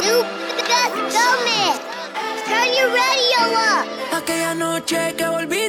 Lucas Gómez. Turn your radio up. Aquella noche que volví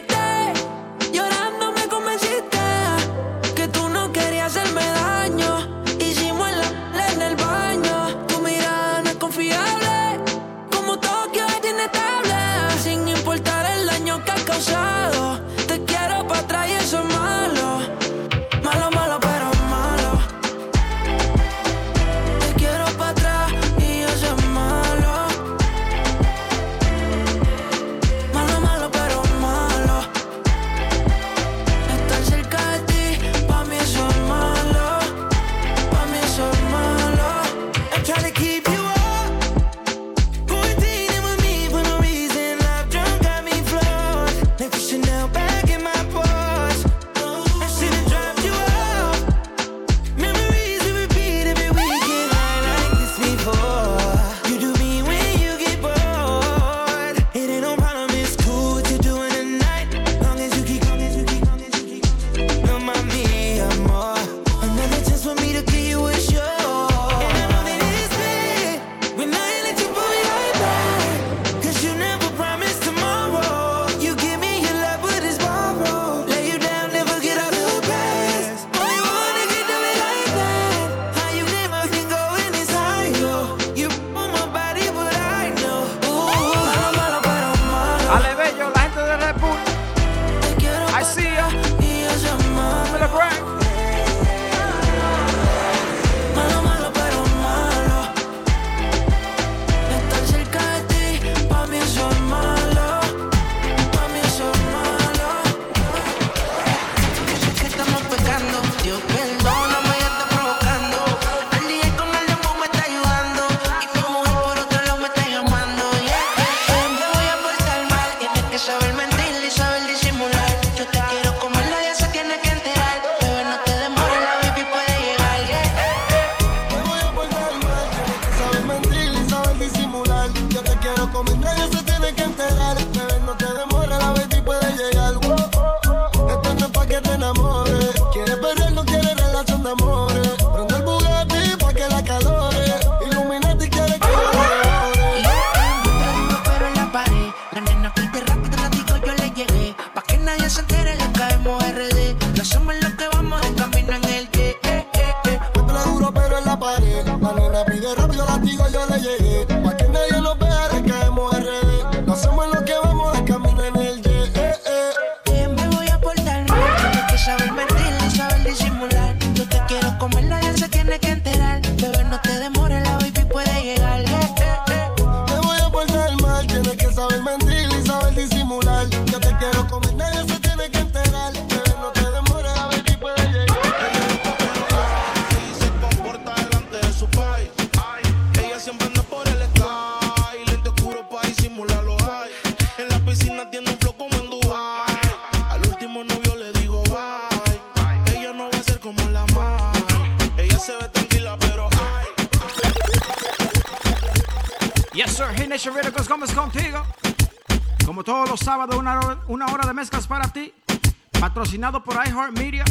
patrocinado por iHeartMedia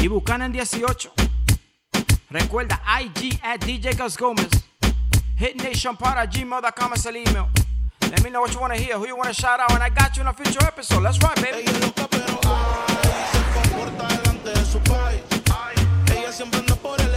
y Buchanan 18. Recuerda IG at DJ Gus Gomez. Hit Nation para gmail.com es el email. Let me know what you want to hear, who you want to shout out, and I got you in a future episode. Let's run, baby. Ella pero ay, se comporta delante de su país. Ella siempre anda por el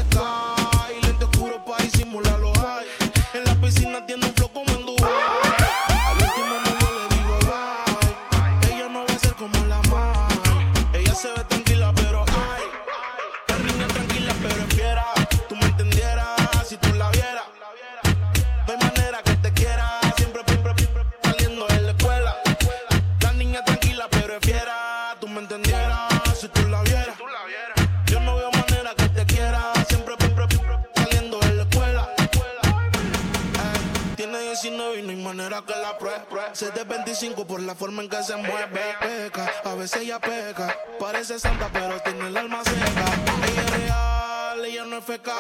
que la pruebe. Se de 25 por la forma en que se mueve. Peca, a veces ella peca. Parece santa, pero tiene el alma seca. Ella es real, ella no es feca.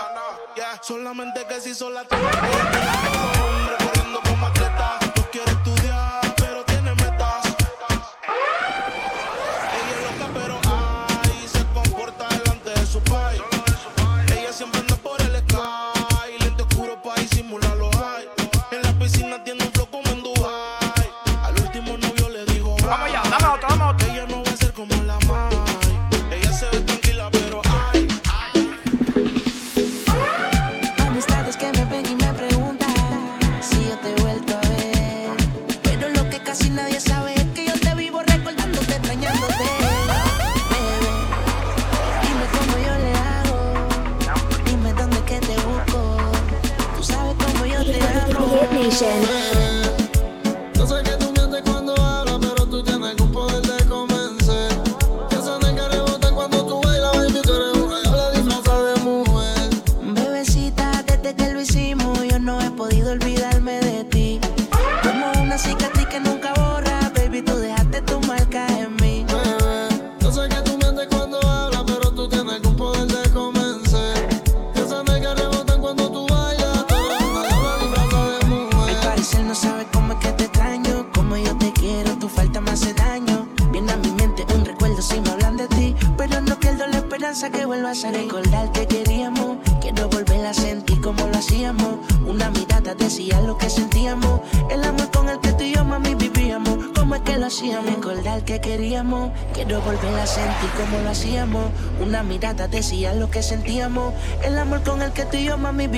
Yeah, solamente que si sola te hombre corriendo atleta.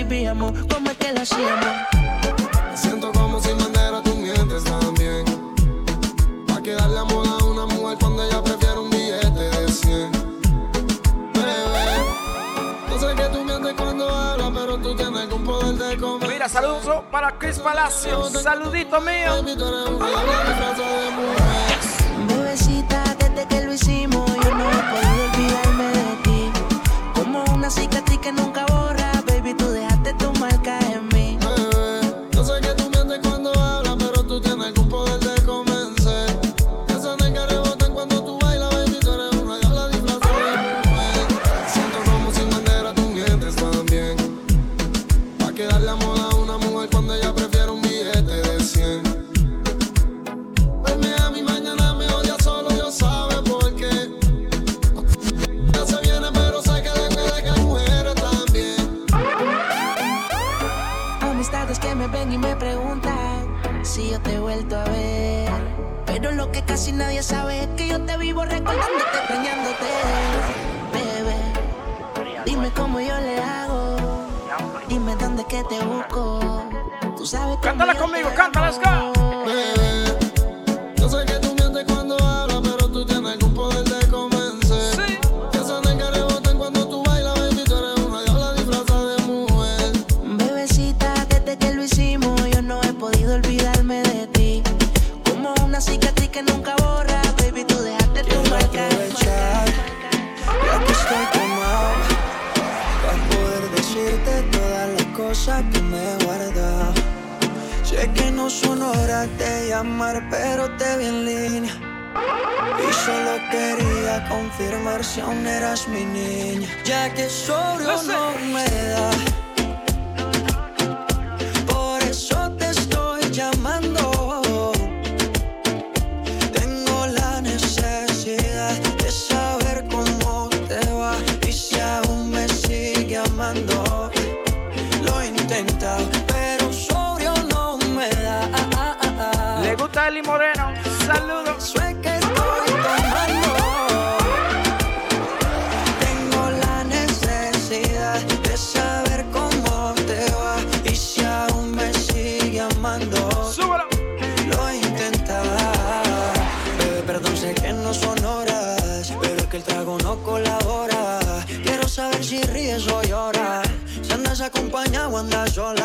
vivíamos, cómo es que hacíamos. Siento como sin bandera tú mientes también. Pa' quedar la moda a una mujer cuando ella prefiere un billete de 100. Bebé, no sé que tú mientes cuando hablas, pero tú tienes un poder de comer. Mira, saludos para Chris Palacio. Saludito mío. Baby, ah, Saludos. Tengo la necesidad de saber cómo te va y si aún me sigue amando. Lo intentaré. Perdónce que no son horas, pero que el trago no colabora. Quiero saber si ríes o lloras. Si andas acompaña cuando llora.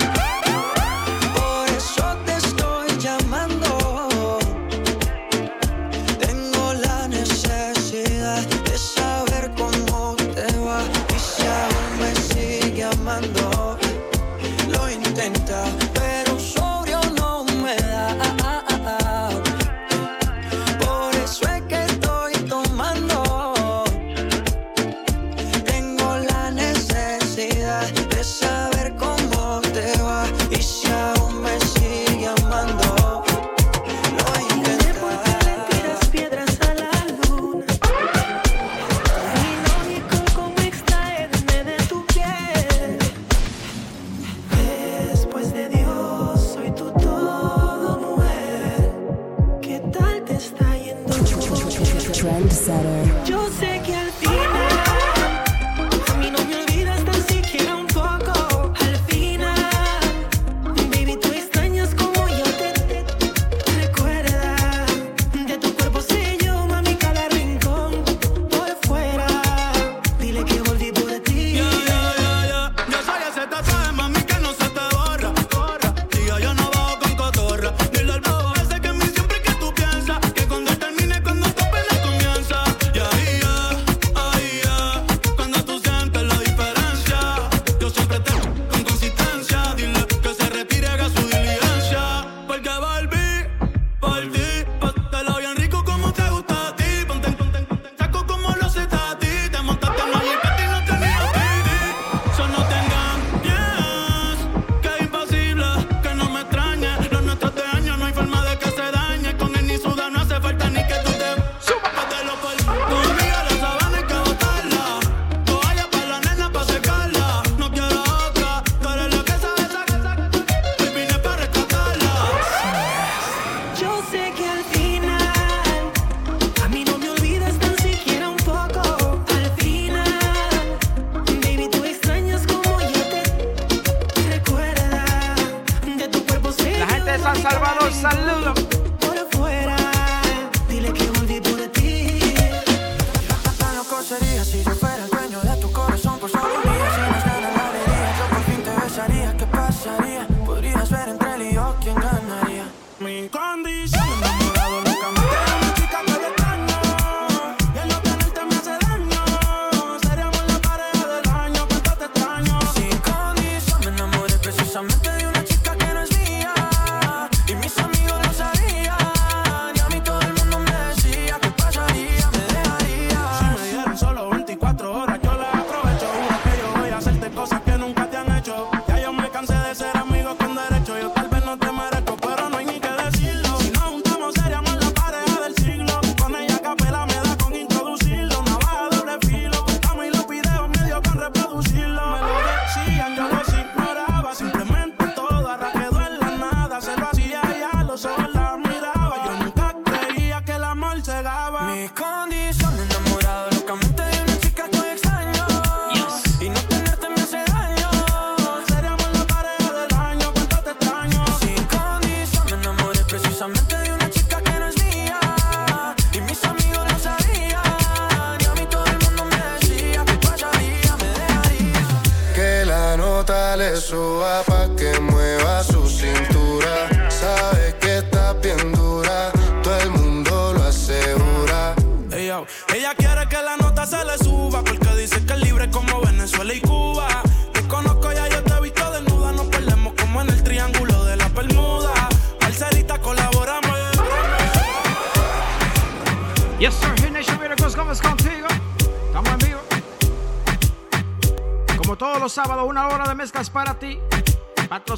trendsetter.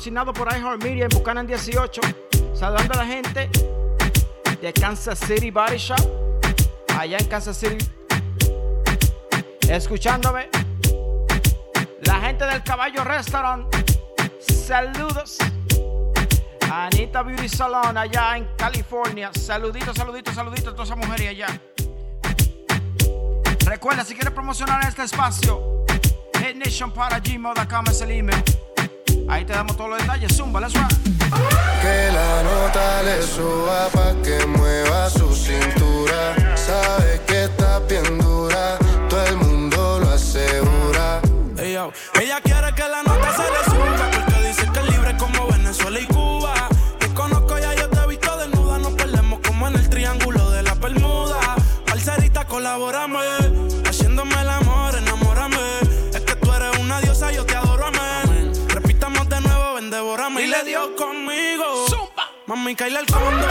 patrocinado por iHeartMedia en Buchanan 18. Saludando a la gente de Kansas City Body Shop, allá en Kansas City. Escuchándome. La gente del Caballo Restaurant. Saludos. Anita Beauty Salon allá en California. Saluditos, saluditos, saluditos a todas esas mujeres allá. Recuerda, si quieres promocionar este espacio, hitnationparagmo.com es el email. Ahí te damos todos los detalles, zumba, let's rock. Que la nota le suba pa' que mueva su cintura. Sabe que está bien dura, todo el me cae el fondo.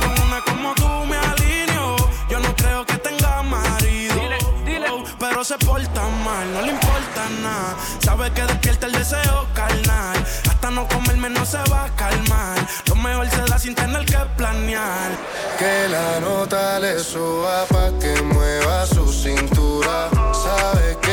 Con una como tú me alineo. Yo no creo que tenga marido. Oh, pero se porta mal, no le importa nada. Sabe que despierta el deseo carnal. Hasta no comerme no se va a calmar. Lo mejor se da sin tener que planear. Que la nota le suba pa' que mueva su cintura. Sabe que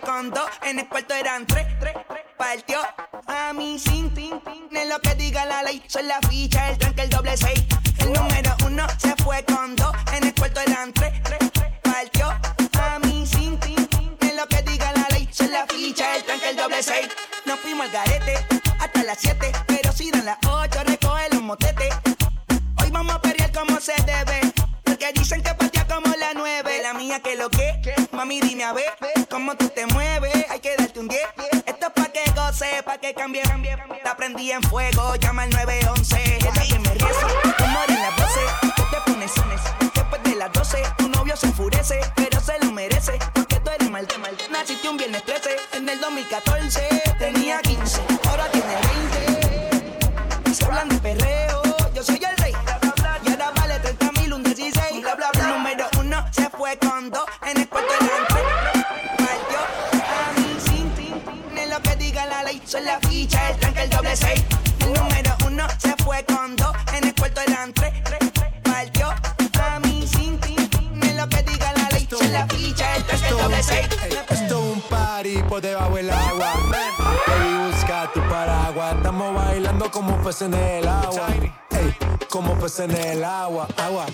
con dos, en el eran tres, tres, tres. Partió a mí sin tin, tin, es lo que diga la ley. Son la ficha, el tranque, el doble seis. agua. Ey, como pez en el agua, agua.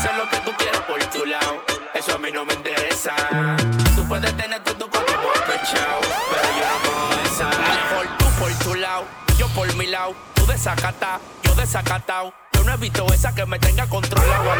hacer lo que tú quieras por tu lado. Eso a mí no me interesa. Tú puedes tener todo tu cuerpo pechao, pero yo no puedo esa. Por tú por tu lado, yo por mi lado. Tú desacatado, yo desacatado. Yo no he visto esa que me tenga controlado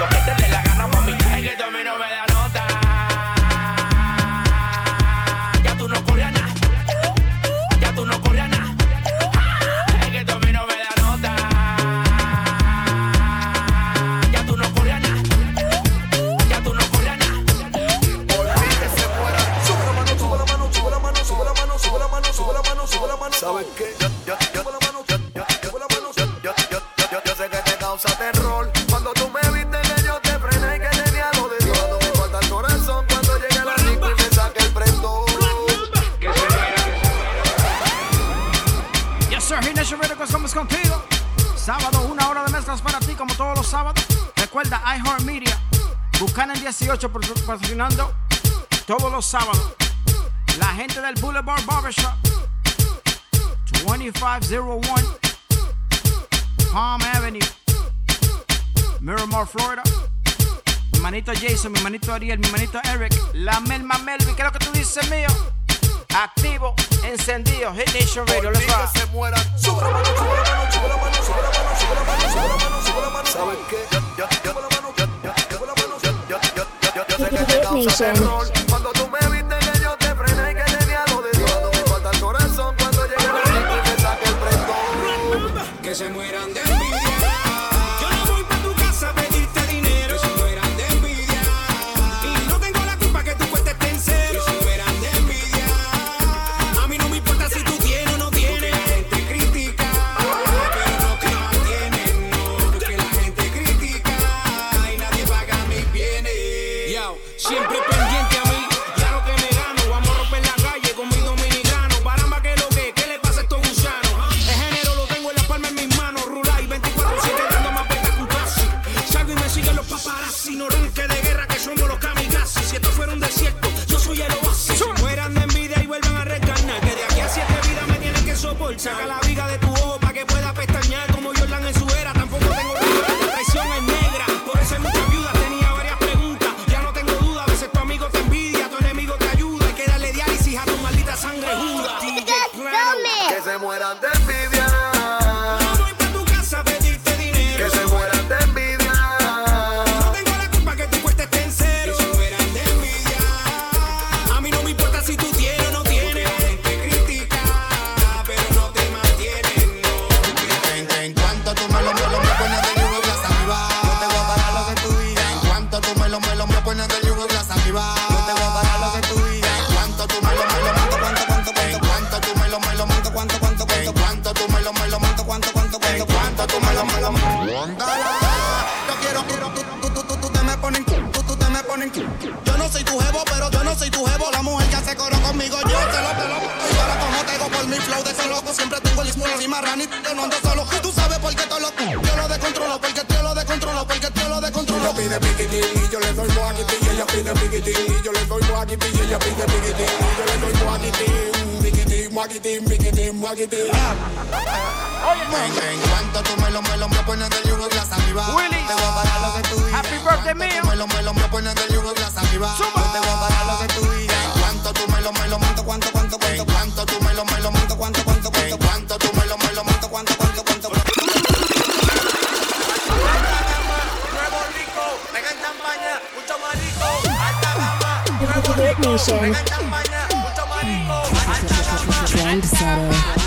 18 patrocinando todos los sábados. La gente del Boulevard Barbershop 2501 Palm Avenue, Miramar, Florida. Mi manito Jason, mi manito Ariel, mi manito Eric, la Melma Melvin, ¿qué es lo que tú dices mío? Activo, encendido, Hit Nation Radio, let's rock. se mueran. Sube la mano, sube la mano, sube la mano, sube la mano, sube la mano, sube la mano. ¿Sabes qué? Hit Nation. doy muaquitín ella pide piquitín. Yo le doy muaquitín, piquitín, muaquitín, piquitín, muaquitín. En, cuanto tú me lo, me lo, me pones del yugo y las arriba. Willy. Te voy a pagar lo que tú digas. Happy birthday mío. Me lo, me lo, me pones del yugo Yo te voy a lo que tú. En cuanto tú me lo, me lo, cuánto, cuánto, cuánto, cuánto. En cuanto tú me lo, me lo, cuánto, cuánto, cuánto. Nation. Trendsetter.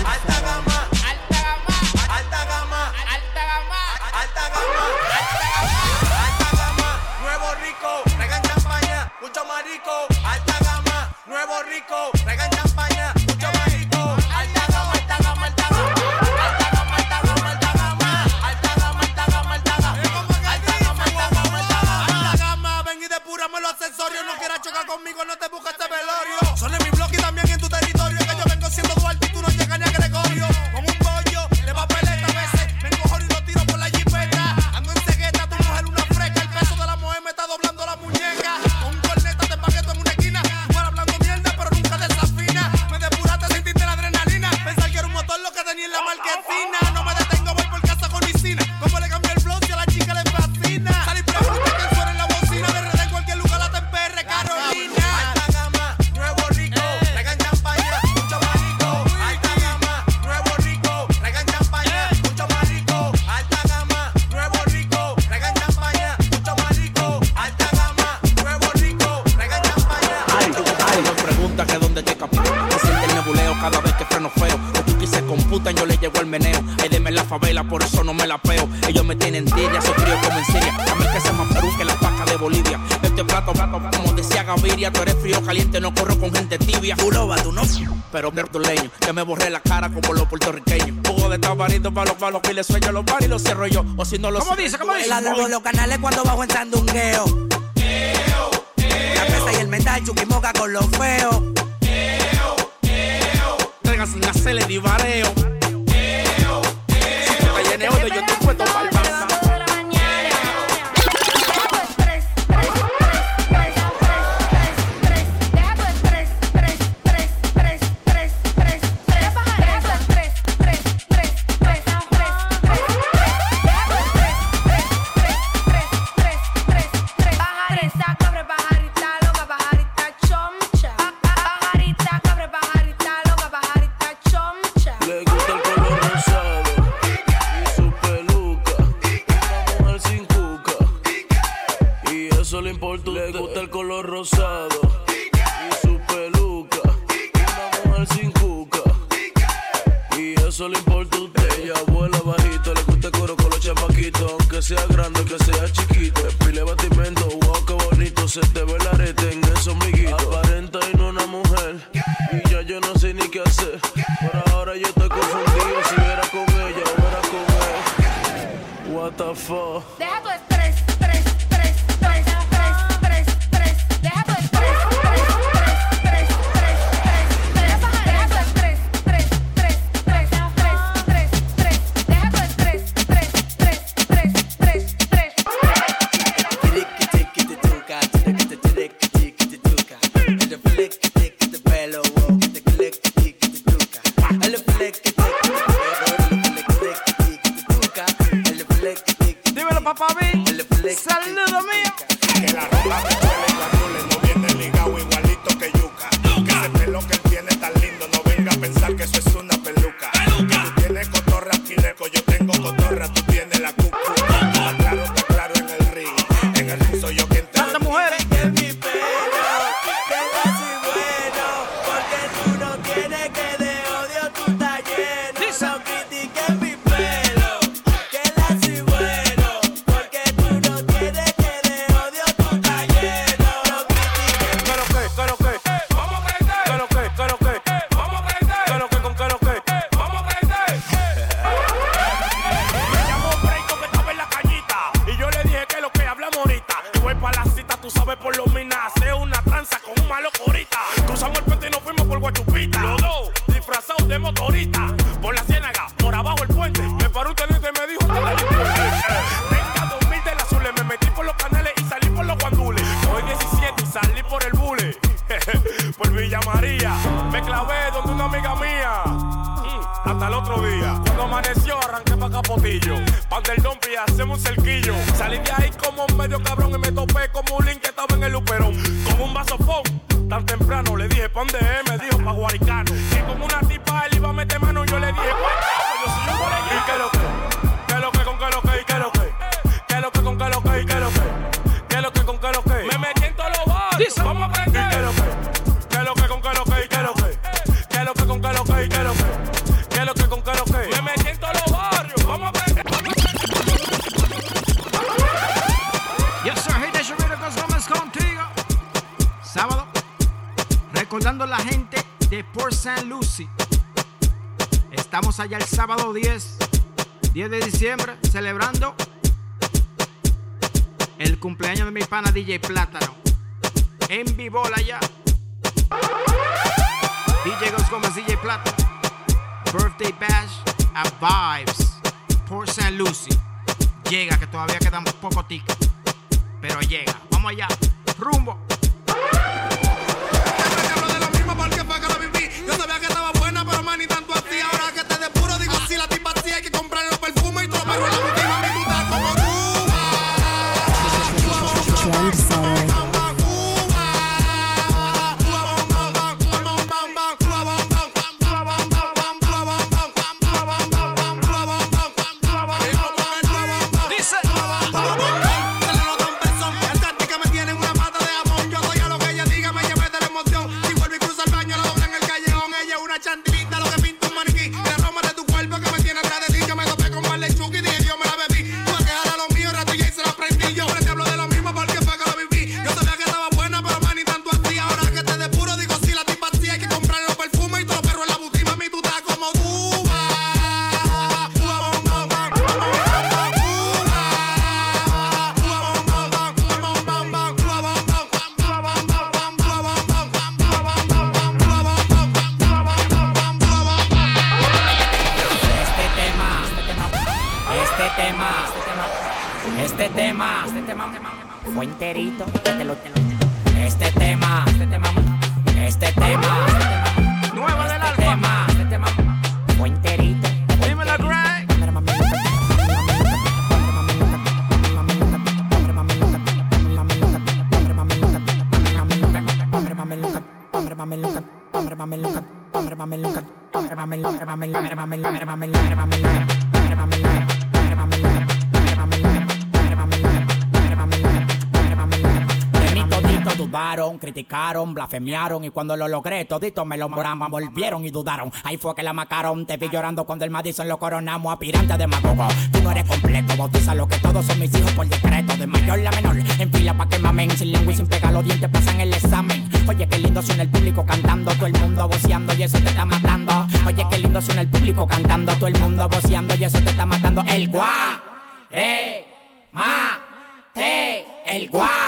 que donde te capeo. Siente el nebuleo cada vez que freno feo. Los cookies se computan, yo le llego el meneo. Hay deme la favela, por eso no me la peo. Ellos me tienen tibia, soy frío como en Siria. A mí que se más Perú que la paca de Bolivia. Este plato, plato, como decía Gaviria, tú eres frío, caliente, no corro con gente tibia. Curoba, tú no, pero leño que me borré la cara como los puertorriqueños. Jugo de tabarito para los palos, que le sueño los bares y los cierro yo. O si no los. ¿Cómo dice? ¿Cómo dice? El los canales cuando bajo en sandungueo. La pesa y el metal, chuquimoca con los feos. Traigas una cele y bareo. Si te lleneo de yo te puedo They have. ya el sábado 10, 10 de diciembre, celebrando el cumpleaños de mi pana DJ Plátano. En Vibola ya. DJ Gómez, DJ Plátano. Birthday Bash a Vibes. Por San Lucy. Llega, que todavía quedan poco tickets. Pero llega. Vamos allá. Rumbo. Yo sabía que estaba buena, pero más ni tanto Perito. Blasfemiaron y cuando lo logré, toditos me lo moraban, volvieron y dudaron. Ahí fue que la macaron, te vi llorando cuando el Madison lo coronamos, aspirante de magogo. Tú no eres completo, bautiza lo que todos son mis hijos por decreto, de mayor la menor, en fila pa' que mamen, sin lengua y sin pegar los dientes pasan el examen. Oye, qué lindo suena el público cantando, todo el mundo voceando y eso te está matando. Oye, qué lindo suena el público cantando, todo el mundo voceando y eso te está matando. El guá, eh, ma, el guá,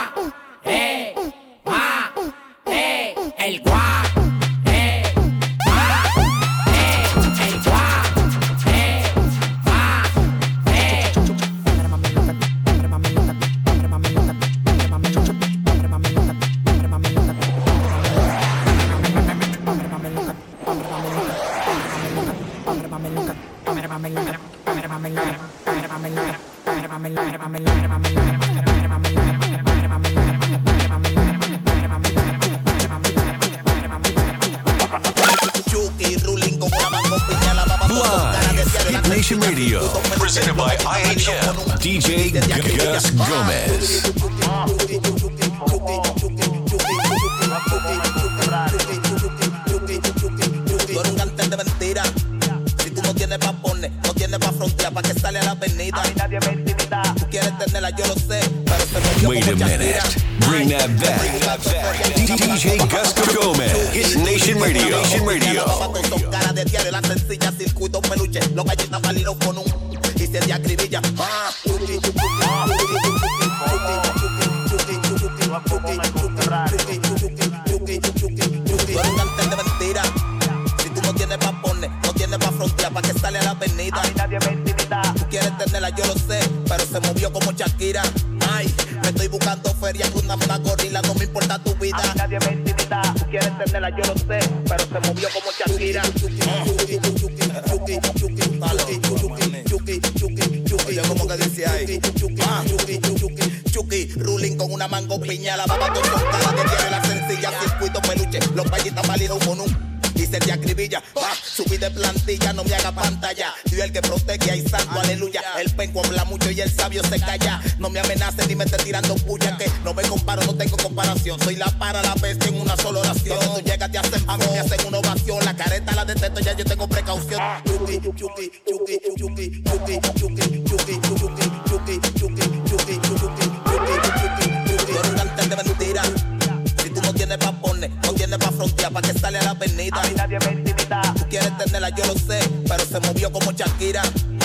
el guá. Eh, guá, eh, el guá, eh, guá, eh. Nation Radio, presented by IHM, DJ Gus Gomez. Tú eres un cantante de mentira. Si tú no tienes pa' poner, no tienes pa' frontear, ¿pa' que sale a la avenida? nadie me intimida. Tú quieres tenerla, yo lo sé, pero se movió Wait a Bring that back. DJ Gus Gomez. Hit Nation Radio. Nation Radio. Con dos caras de diario, la sencilla, circuito, peluche. Los galletas válidos con un. Y se de acribilla. Ah, chuki, chuki, Tú eres un cantante de mentira. Si tú no tienes pa' poner, no tienes pa' frontear, ¿pa' que sale a la avenida? nadie me intimida. Tú quieres tenerla, yo lo sé, pero se movió como Shakira. Una gorila, no me importa tu vida. nadie me intimida. Tú quieres tenerla, yo lo sé, pero se movió como Shakira. Oye, ¿cómo que dice ahí? Ah, Chucky, ruling con una mango piña, la baba con dos caras de tiene la sencilla, circuito peluche, los vallitas válidos con un y se te acribilla. Ah, subí de plantilla, no me haga pantalla. Dios el que protege, hay santo, aleluya. El penco habla mucho y el sabio se calla. No me amenaces ni me estés tirando puya, que no me comparo, no tengo comparación. Soy la para la bestia en una sola oración. Donde tú llegas, te hacen a mí me hacen una ovación. La careta la detesto, ya yo tengo precaución. Chucky, Chucky, Chucky, Chucky, Chucky, Chucky, yo lo sé, pero se movió como Shakira.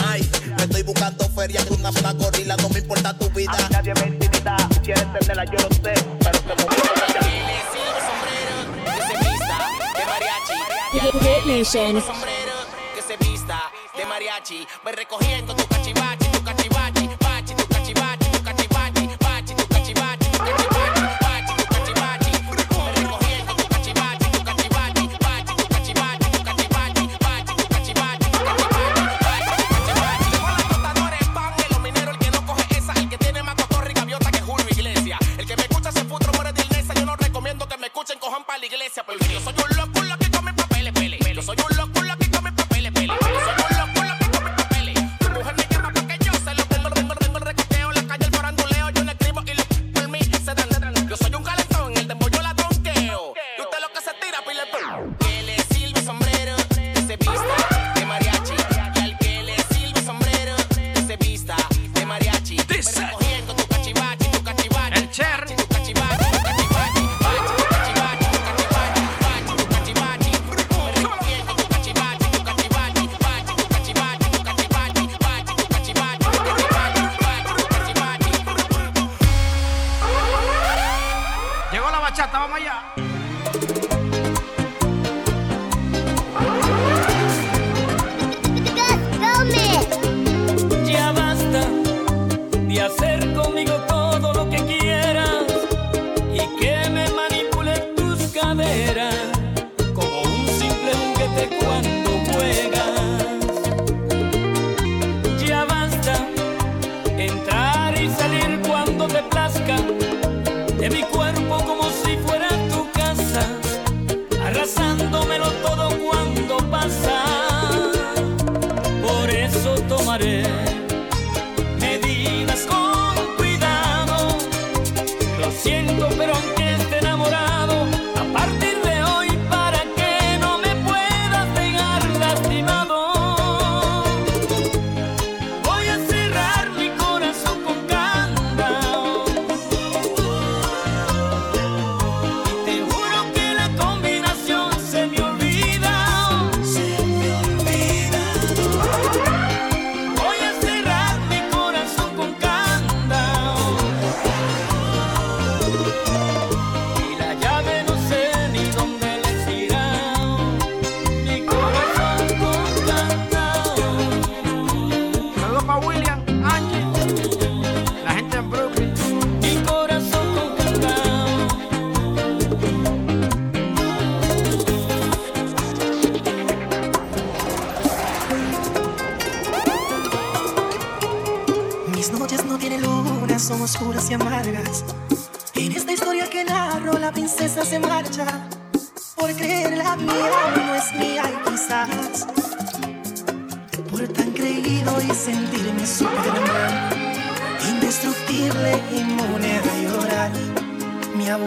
Ay, me estoy buscando feria con una puta gorila, no me importa tu vida. nadie me intimida. Quieres tenerla, yo lo sé, pero se movió como Shakira. Hit Nation. sombrero que se vista de mariachi. Voy recogiendo tu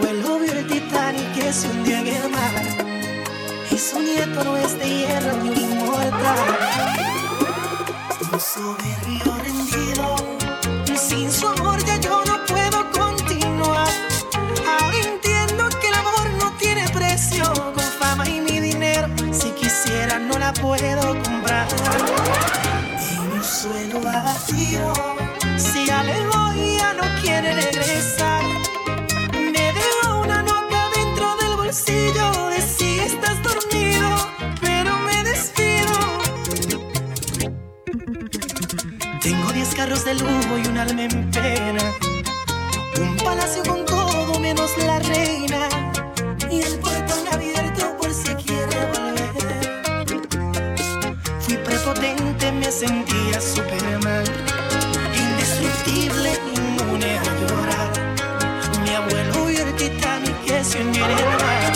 abuelo vio el Titanic que se hundió en el mar y su nieto no es de hierro ni un inmortal. Un soberbio rendido, sin su amor ya yo no puedo continuar. Ahora entiendo que el amor no tiene precio, con fama y mi dinero, si quisiera no la puedo comprar. En un suelo vacío, si alejó y ya no quiere regresar. 10 carros de lujo y un alma en pena. Un palacio con todo menos la reina. Y el portón abierto por si quiere volver. Fui prepotente, me sentía Superman. Indestructible, inmune a llorar. Mi abuelo vio el Titanic que se mar.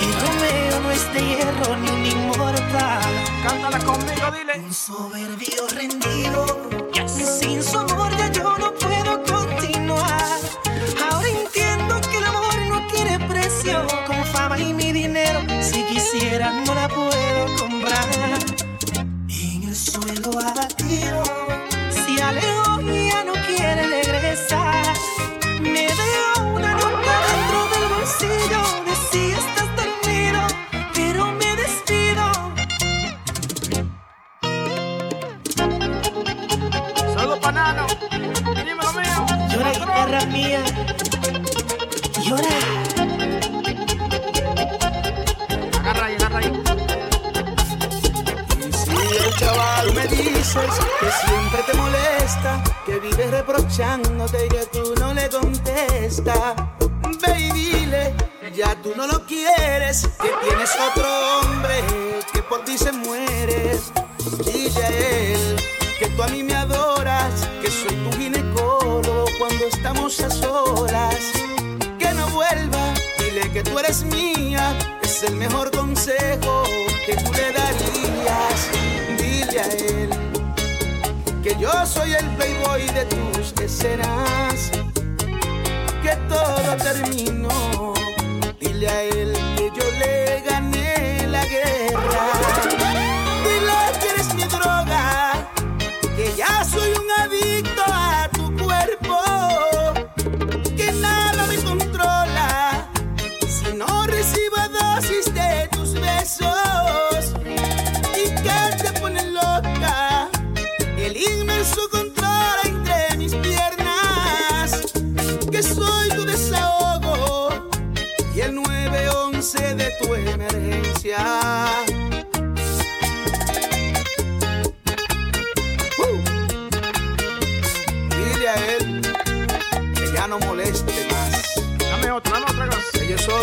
Y Romeo no es de hierro ni un inmortal. Cántala conmigo, Un soberbio rendido. Sin su amor ya yo no puedo continuar. Ahora entiendo que el amor no tiene precio. Con fama y mi dinero, si quisiera no la puedo comprar. En el suelo abatido, que siempre te molesta, que vives reprochándote y que tú no le contestas. Ve y dile, ya tú no lo quieres, que tienes otro hombre que por ti se muere. Dile a él que tú a mí me adoras, que soy tu ginecólogo cuando estamos a solas. Que no vuelva, dile que tú eres mía, es el mejor consejo que tú le darías. Dile a él yo soy el playboy de tus escenas, que todo terminó. Dile a él que yo le gané la guerra.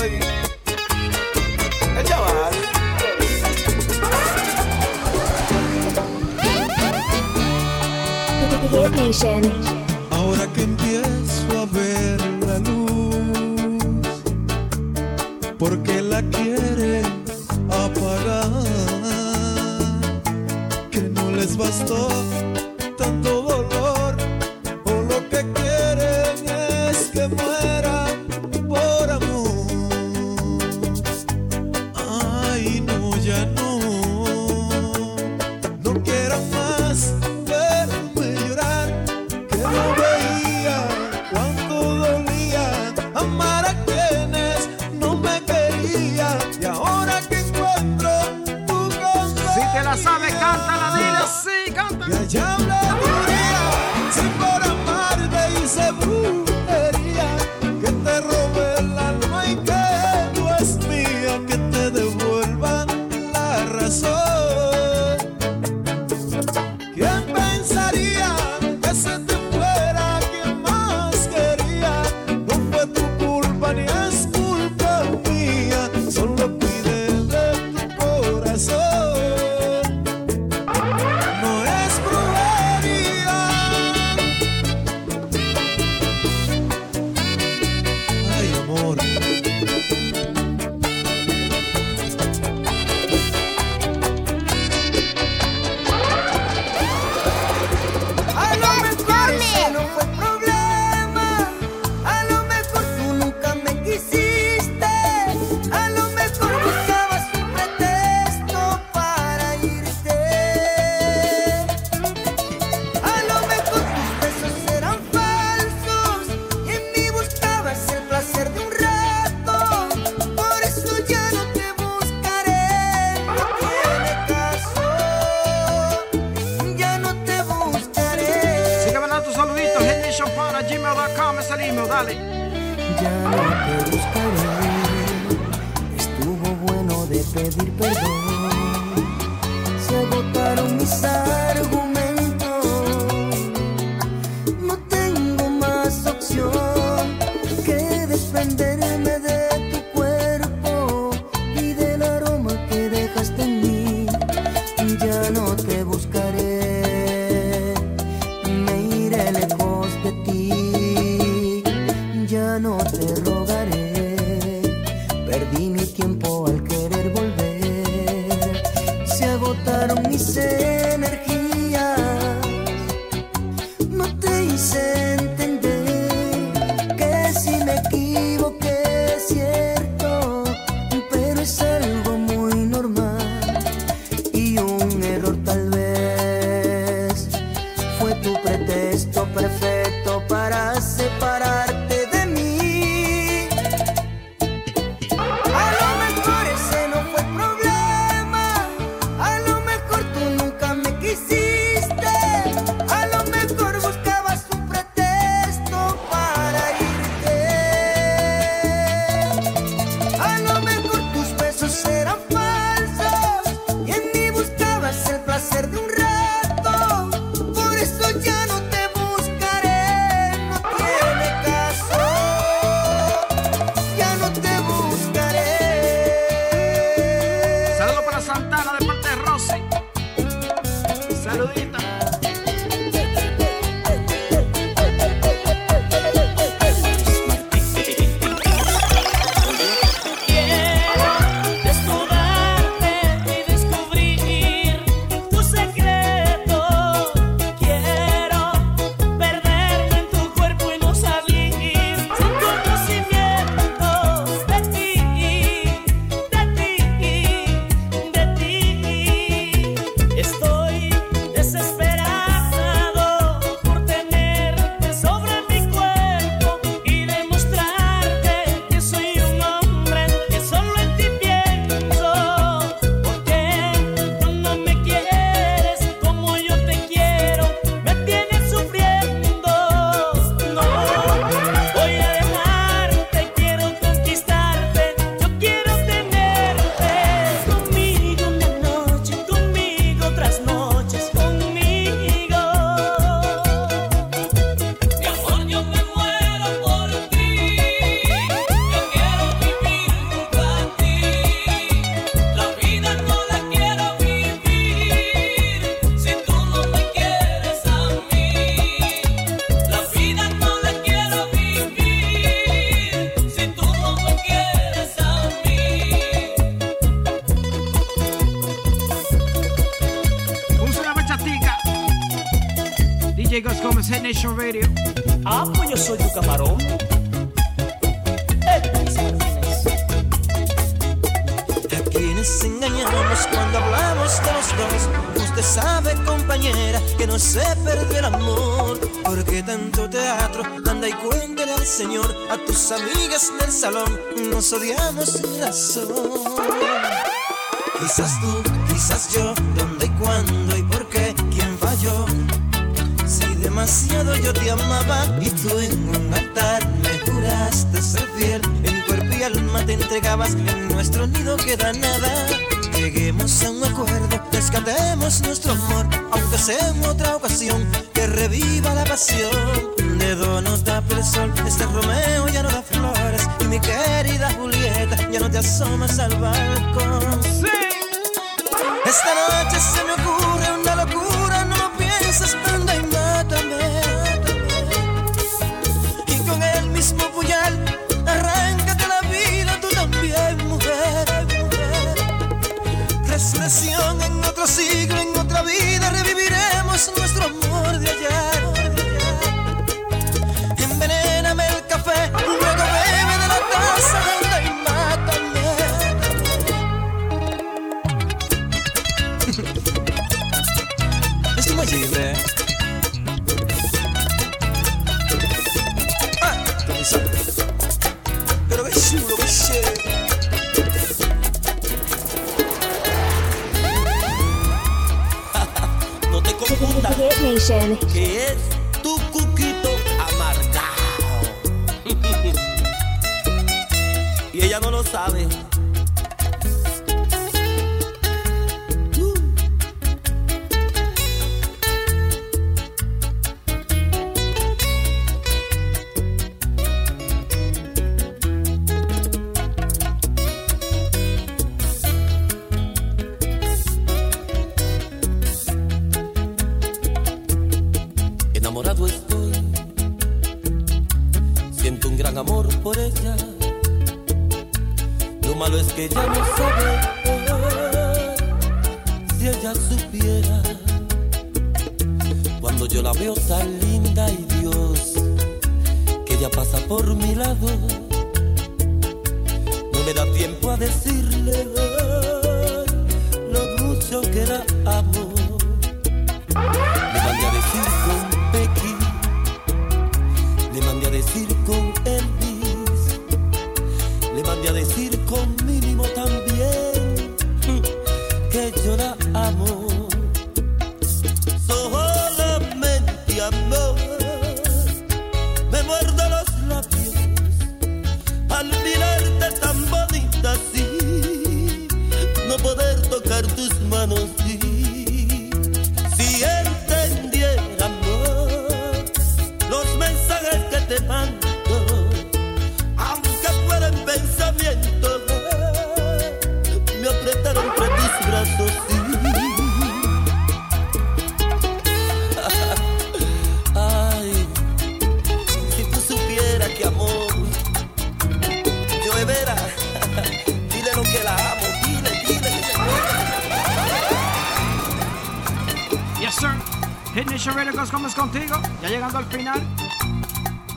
Que yo soy el chaval. Hit Nation. ya no te buscaré. Saluditos. que no se perdió el amor. Porque tanto teatro, anda y cuéntale al Señor, a tus amigas del salón, nos odiamos sin razón. Quizás tú, quizás yo, dónde y cuándo y por qué, quién falló. Si demasiado yo te amaba y tú en un altar me juraste ser fiel, en cuerpo y alma te entregabas, en nuestro nido queda nada Lleguemos a un acuerdo, rescatemos nuestro amor, aunque sea en otra ocasión, que reviva la pasión. De dos nos da por el sol, este Romeo ya no da flores, y mi querida Julieta ya no te asomas al balcón. Esta noche se me ocurre una locura, no lo pienses, prenda siglo, en otra vida, reviviremos nuestro amor Que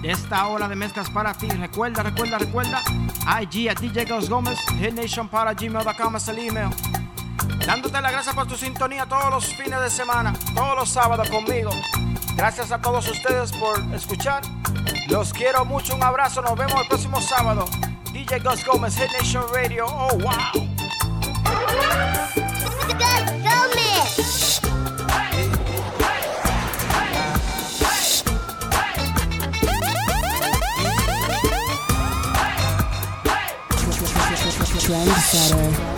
esta hora de mezclas para ti. Recuerda, recuerda, recuerda. IG a DJ Ghost Gómez. Nation para gmail.com es el email. Dándote las gracias por tu sintonía todos los fines de semana, todos los sábados conmigo. Gracias a todos ustedes por escuchar. Los quiero mucho. Un abrazo. Nos vemos el próximo sábado. DJ Ghost Gómez, Hit Nation Radio. Oh, wow. Trendsetter.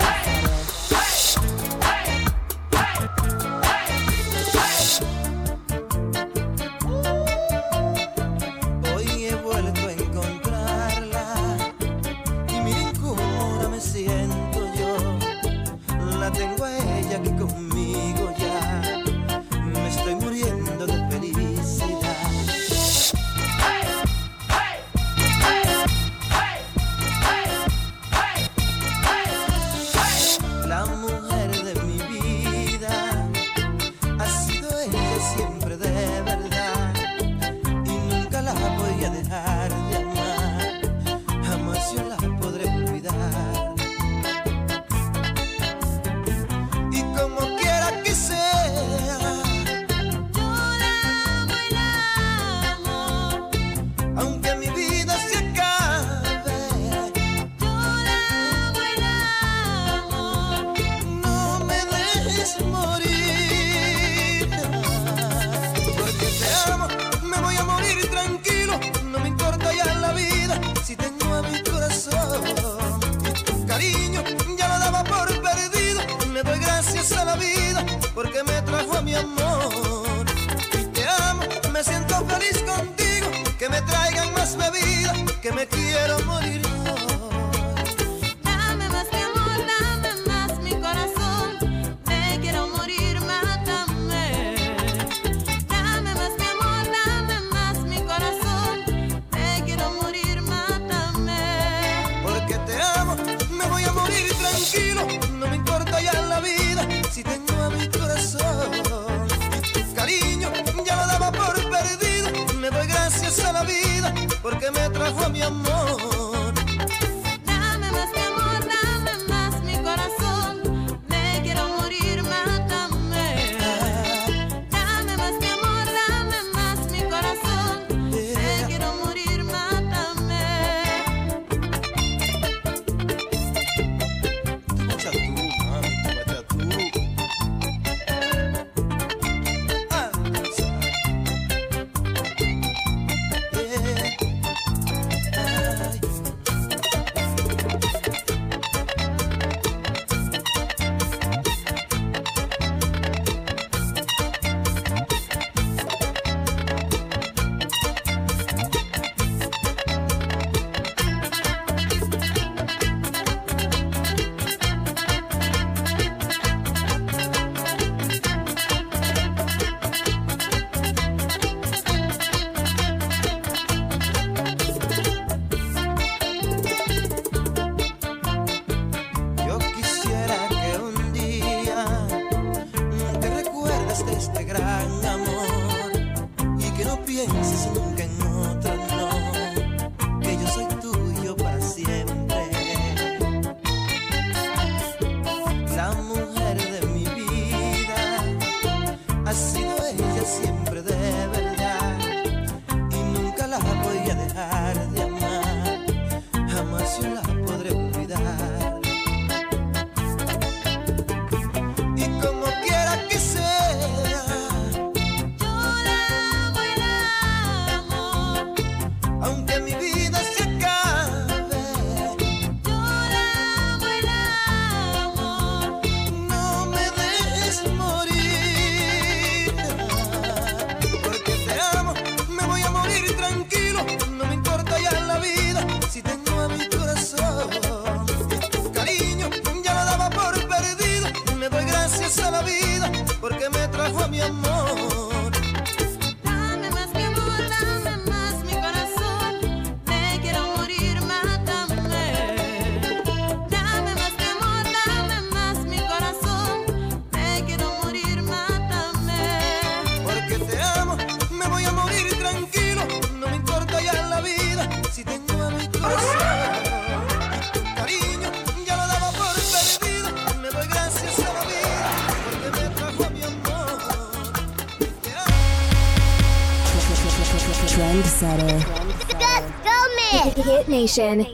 Nation.